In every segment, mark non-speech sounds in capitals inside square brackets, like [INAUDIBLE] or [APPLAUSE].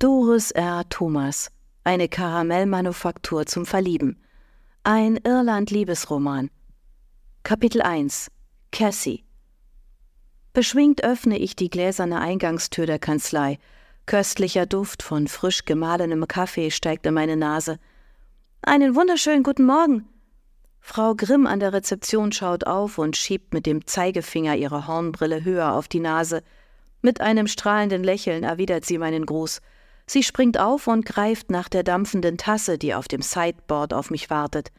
Doris R. Thomas, eine Karamellmanufaktur zum Verlieben. Ein Irland-Liebesroman. Kapitel 1 Cassie Beschwingt öffne ich die gläserne Eingangstür der Kanzlei. Köstlicher Duft von frisch gemahlenem Kaffee steigt in meine Nase. Einen wunderschönen guten Morgen. Frau Grimm an der Rezeption schaut auf und schiebt mit dem Zeigefinger ihre Hornbrille höher auf die Nase. Mit einem strahlenden Lächeln erwidert sie meinen Gruß. Sie springt auf und greift nach der dampfenden Tasse, die auf dem Sideboard auf mich wartet.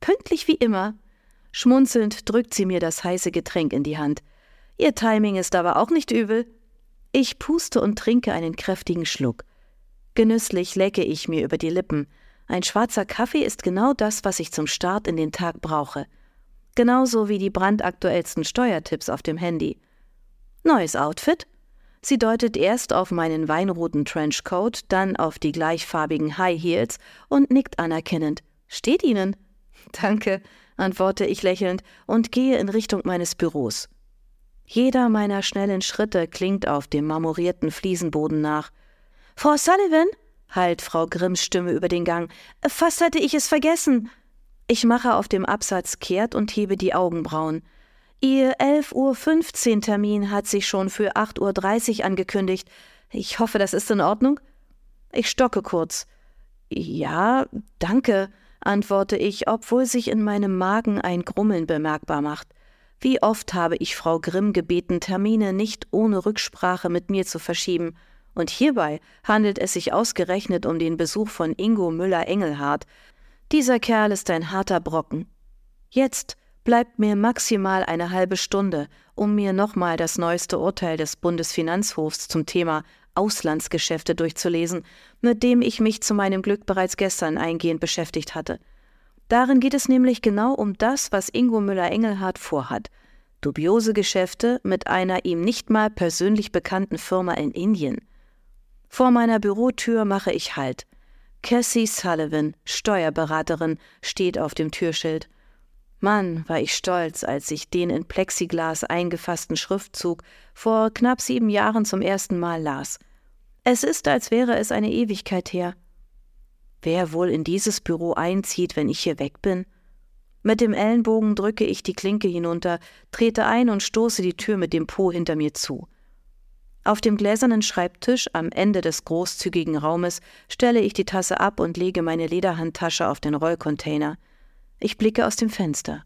Pünktlich wie immer. Schmunzelnd drückt sie mir das heiße Getränk in die Hand. Ihr Timing ist aber auch nicht übel. Ich puste und trinke einen kräftigen Schluck. Genüsslich lecke ich mir über die Lippen. Ein schwarzer Kaffee ist genau das, was ich zum Start in den Tag brauche. Genauso wie die brandaktuellsten Steuertipps auf dem Handy. Neues Outfit? Sie deutet erst auf meinen weinroten Trenchcoat, dann auf die gleichfarbigen High Heels und nickt anerkennend. Steht Ihnen? [LAUGHS] Danke, antworte ich lächelnd und gehe in Richtung meines Büros. Jeder meiner schnellen Schritte klingt auf dem marmorierten Fliesenboden nach. Frau Sullivan? hallt Frau Grimms Stimme über den Gang. Fast hatte ich es vergessen. Ich mache auf dem Absatz kehrt und hebe die Augenbrauen. Ihr 11.15 Uhr Termin hat sich schon für 8.30 Uhr angekündigt. Ich hoffe, das ist in Ordnung? Ich stocke kurz. Ja, danke, antworte ich, obwohl sich in meinem Magen ein Grummeln bemerkbar macht. Wie oft habe ich Frau Grimm gebeten, Termine nicht ohne Rücksprache mit mir zu verschieben, und hierbei handelt es sich ausgerechnet um den Besuch von Ingo Müller-Engelhardt. Dieser Kerl ist ein harter Brocken. Jetzt bleibt mir maximal eine halbe Stunde, um mir nochmal das neueste Urteil des Bundesfinanzhofs zum Thema Auslandsgeschäfte durchzulesen, mit dem ich mich zu meinem Glück bereits gestern eingehend beschäftigt hatte. Darin geht es nämlich genau um das, was Ingo Müller-Engelhardt vorhat. Dubiose Geschäfte mit einer ihm nicht mal persönlich bekannten Firma in Indien. Vor meiner Bürotür mache ich Halt. Cassie Sullivan, Steuerberaterin, steht auf dem Türschild. Mann, war ich stolz, als ich den in Plexiglas eingefassten Schriftzug vor knapp sieben Jahren zum ersten Mal las. Es ist, als wäre es eine Ewigkeit her. Wer wohl in dieses Büro einzieht, wenn ich hier weg bin? Mit dem Ellenbogen drücke ich die Klinke hinunter, trete ein und stoße die Tür mit dem Po hinter mir zu. Auf dem gläsernen Schreibtisch am Ende des großzügigen Raumes stelle ich die Tasse ab und lege meine Lederhandtasche auf den Rollcontainer. Ich blicke aus dem Fenster.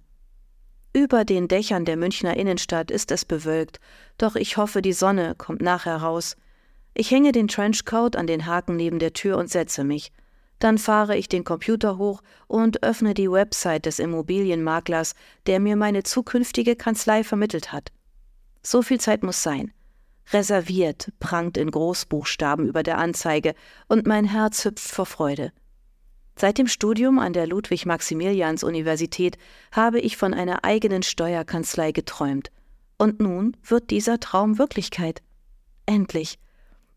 Über den Dächern der Münchner Innenstadt ist es bewölkt, doch ich hoffe, die Sonne kommt nachher raus. Ich hänge den Trenchcoat an den Haken neben der Tür und setze mich. Dann fahre ich den Computer hoch und öffne die Website des Immobilienmaklers, der mir meine zukünftige Kanzlei vermittelt hat. So viel Zeit muss sein. Reserviert prangt in Großbuchstaben über der Anzeige, und mein Herz hüpft vor Freude. Seit dem Studium an der Ludwig-Maximilians-Universität habe ich von einer eigenen Steuerkanzlei geträumt. Und nun wird dieser Traum Wirklichkeit. Endlich.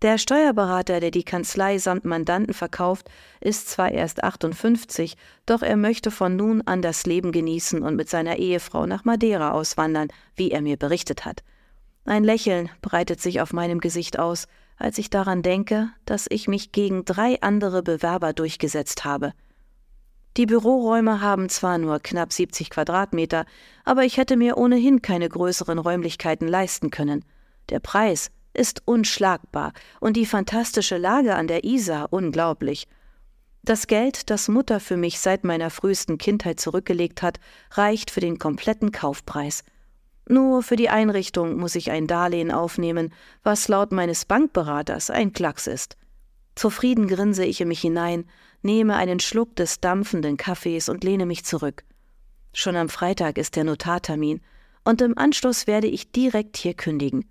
Der Steuerberater, der die Kanzlei samt Mandanten verkauft, ist zwar erst 58, doch er möchte von nun an das Leben genießen und mit seiner Ehefrau nach Madeira auswandern, wie er mir berichtet hat. Ein Lächeln breitet sich auf meinem Gesicht aus, als ich daran denke, dass ich mich gegen drei andere Bewerber durchgesetzt habe. Die Büroräume haben zwar nur knapp 70 Quadratmeter, aber ich hätte mir ohnehin keine größeren Räumlichkeiten leisten können. Der Preis ist unschlagbar und die fantastische Lage an der Isar unglaublich. Das Geld, das Mutter für mich seit meiner frühesten Kindheit zurückgelegt hat, reicht für den kompletten Kaufpreis. Nur für die Einrichtung muss ich ein Darlehen aufnehmen, was laut meines Bankberaters ein Klacks ist. Zufrieden grinse ich in mich hinein, nehme einen Schluck des dampfenden Kaffees und lehne mich zurück. Schon am Freitag ist der Notartermin, und im Anschluss werde ich direkt hier kündigen.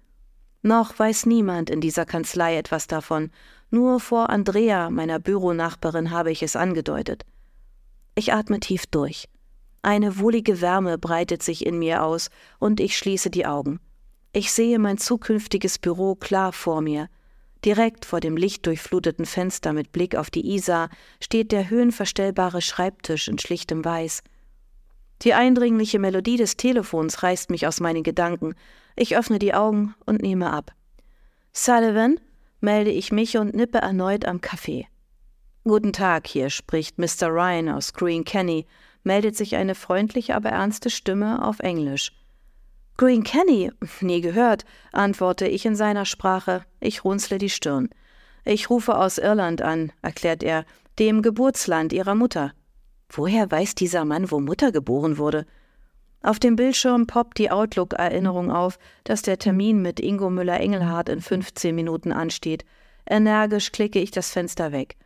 Noch weiß niemand in dieser Kanzlei etwas davon, nur vor Andrea, meiner Büronachbarin, habe ich es angedeutet. Ich atme tief durch. Eine wohlige Wärme breitet sich in mir aus, und ich schließe die Augen. Ich sehe mein zukünftiges Büro klar vor mir. Direkt vor dem lichtdurchfluteten Fenster mit Blick auf die Isar steht der höhenverstellbare Schreibtisch in schlichtem Weiß. Die eindringliche Melodie des Telefons reißt mich aus meinen Gedanken, ich öffne die Augen und nehme ab. Sullivan? melde ich mich und nippe erneut am Kaffee. Guten Tag, hier spricht Mr. Ryan aus Green Kenny, meldet sich eine freundliche, aber ernste Stimme auf Englisch. Green Kenny? Nie gehört, antworte ich in seiner Sprache. Ich runzle die Stirn. Ich rufe aus Irland an, erklärt er, dem Geburtsland ihrer Mutter. Woher weiß dieser Mann, wo Mutter geboren wurde? Auf dem Bildschirm poppt die Outlook-Erinnerung auf, dass der Termin mit Ingo Müller-Engelhardt in 15 Minuten ansteht. Energisch klicke ich das Fenster weg.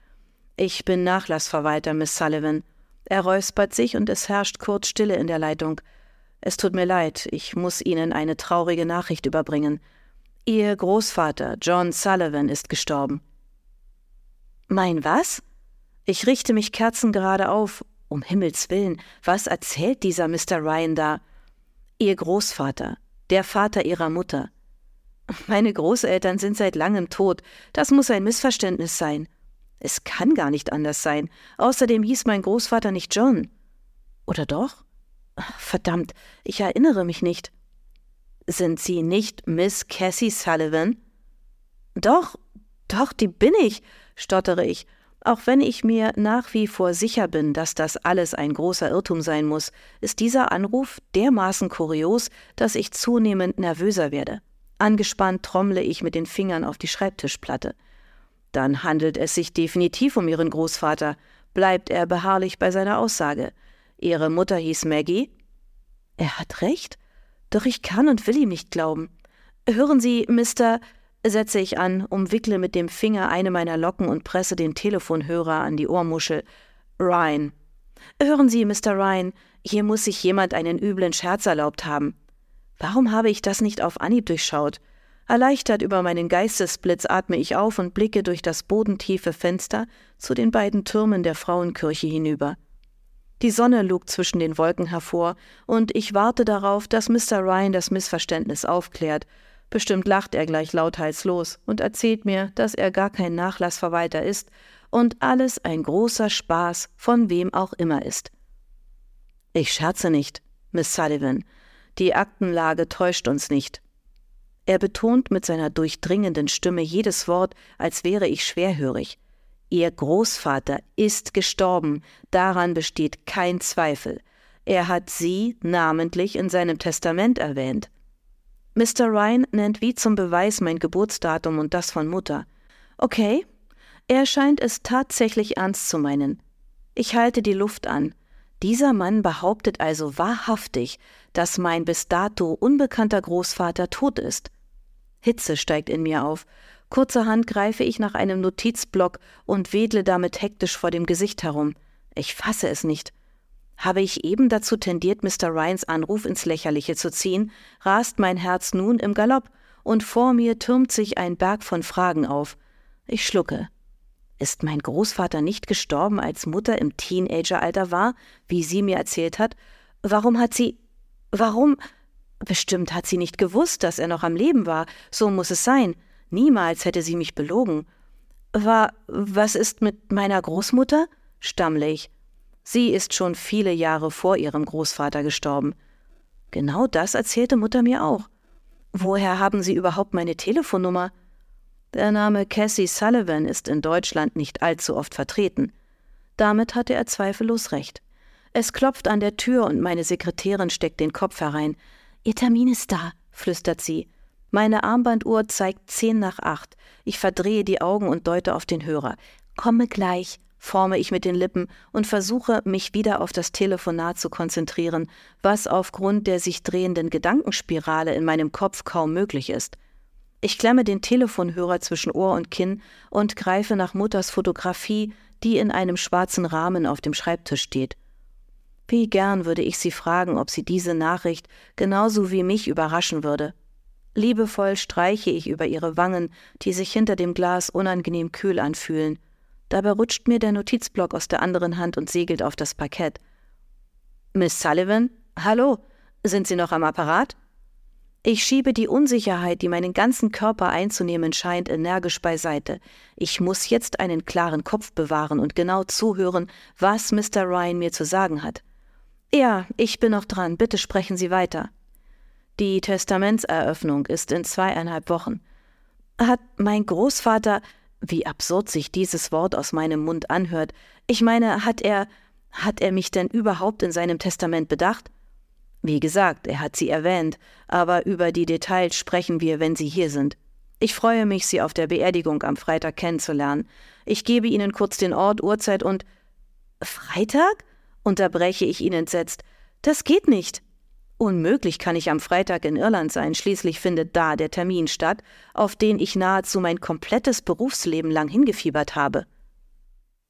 Ich bin Nachlassverwalter, Miss Sullivan. Er räuspert sich und es herrscht kurz Stille in der Leitung. Es tut mir leid, ich muss Ihnen eine traurige Nachricht überbringen. Ihr Großvater, John Sullivan, ist gestorben. Mein was? Ich richte mich kerzengerade auf um Himmels willen, was erzählt dieser Mr. Ryan da? Ihr Großvater, der Vater ihrer Mutter. Meine Großeltern sind seit langem tot. Das muss ein Missverständnis sein. Es kann gar nicht anders sein. Außerdem hieß mein Großvater nicht John. Oder doch? Verdammt, ich erinnere mich nicht. Sind Sie nicht Miss Cassie Sullivan? Doch, doch, die bin ich, stottere ich auch wenn ich mir nach wie vor sicher bin, dass das alles ein großer Irrtum sein muss, ist dieser Anruf dermaßen kurios, dass ich zunehmend nervöser werde. Angespannt trommle ich mit den Fingern auf die Schreibtischplatte. Dann handelt es sich definitiv um ihren Großvater, bleibt er beharrlich bei seiner Aussage. Ihre Mutter hieß Maggie? Er hat recht, doch ich kann und will ihm nicht glauben. Hören Sie, Mr setze ich an, umwickle mit dem Finger eine meiner Locken und presse den Telefonhörer an die Ohrmuschel. Ryan. Hören Sie, Mr. Ryan, hier muss sich jemand einen üblen Scherz erlaubt haben. Warum habe ich das nicht auf Anhieb durchschaut? Erleichtert über meinen Geistesblitz atme ich auf und blicke durch das bodentiefe Fenster zu den beiden Türmen der Frauenkirche hinüber. Die Sonne lugt zwischen den Wolken hervor, und ich warte darauf, dass Mr. Ryan das Missverständnis aufklärt Bestimmt lacht er gleich lauthals los und erzählt mir, dass er gar kein Nachlassverwalter ist und alles ein großer Spaß von wem auch immer ist. Ich scherze nicht, Miss Sullivan. Die Aktenlage täuscht uns nicht. Er betont mit seiner durchdringenden Stimme jedes Wort, als wäre ich schwerhörig. Ihr Großvater ist gestorben, daran besteht kein Zweifel. Er hat Sie namentlich in seinem Testament erwähnt. Mr. Ryan nennt wie zum Beweis mein Geburtsdatum und das von Mutter. Okay, er scheint es tatsächlich ernst zu meinen. Ich halte die Luft an. Dieser Mann behauptet also wahrhaftig, dass mein bis dato unbekannter Großvater tot ist. Hitze steigt in mir auf. Kurzerhand greife ich nach einem Notizblock und wedle damit hektisch vor dem Gesicht herum. Ich fasse es nicht. Habe ich eben dazu tendiert, Mr. Ryans Anruf ins Lächerliche zu ziehen, rast mein Herz nun im Galopp, und vor mir türmt sich ein Berg von Fragen auf. Ich schlucke. Ist mein Großvater nicht gestorben, als Mutter im Teenageralter war, wie sie mir erzählt hat? Warum hat sie. Warum. Bestimmt hat sie nicht gewusst, dass er noch am Leben war. So muss es sein. Niemals hätte sie mich belogen. War. Was ist mit meiner Großmutter? stammle ich. Sie ist schon viele Jahre vor ihrem Großvater gestorben. Genau das erzählte Mutter mir auch. Woher haben Sie überhaupt meine Telefonnummer? Der Name Cassie Sullivan ist in Deutschland nicht allzu oft vertreten. Damit hatte er zweifellos recht. Es klopft an der Tür und meine Sekretärin steckt den Kopf herein. Ihr Termin ist da, flüstert sie. Meine Armbanduhr zeigt zehn nach acht. Ich verdrehe die Augen und deute auf den Hörer. Komme gleich forme ich mit den Lippen und versuche, mich wieder auf das Telefonat zu konzentrieren, was aufgrund der sich drehenden Gedankenspirale in meinem Kopf kaum möglich ist. Ich klemme den Telefonhörer zwischen Ohr und Kinn und greife nach Mutters Fotografie, die in einem schwarzen Rahmen auf dem Schreibtisch steht. Wie gern würde ich sie fragen, ob sie diese Nachricht genauso wie mich überraschen würde. Liebevoll streiche ich über ihre Wangen, die sich hinter dem Glas unangenehm kühl anfühlen. Dabei rutscht mir der Notizblock aus der anderen Hand und segelt auf das Parkett. Miss Sullivan? Hallo? Sind Sie noch am Apparat? Ich schiebe die Unsicherheit, die meinen ganzen Körper einzunehmen scheint, energisch beiseite. Ich muss jetzt einen klaren Kopf bewahren und genau zuhören, was Mr. Ryan mir zu sagen hat. Ja, ich bin noch dran. Bitte sprechen Sie weiter. Die Testamentseröffnung ist in zweieinhalb Wochen. Hat mein Großvater, wie absurd sich dieses Wort aus meinem Mund anhört, ich meine, hat er, hat er mich denn überhaupt in seinem Testament bedacht? Wie gesagt, er hat sie erwähnt, aber über die Details sprechen wir, wenn Sie hier sind. Ich freue mich, Sie auf der Beerdigung am Freitag kennenzulernen. Ich gebe Ihnen kurz den Ort, Uhrzeit und Freitag? Unterbreche ich ihn entsetzt. Das geht nicht. Unmöglich kann ich am Freitag in Irland sein, schließlich findet da der Termin statt, auf den ich nahezu mein komplettes Berufsleben lang hingefiebert habe.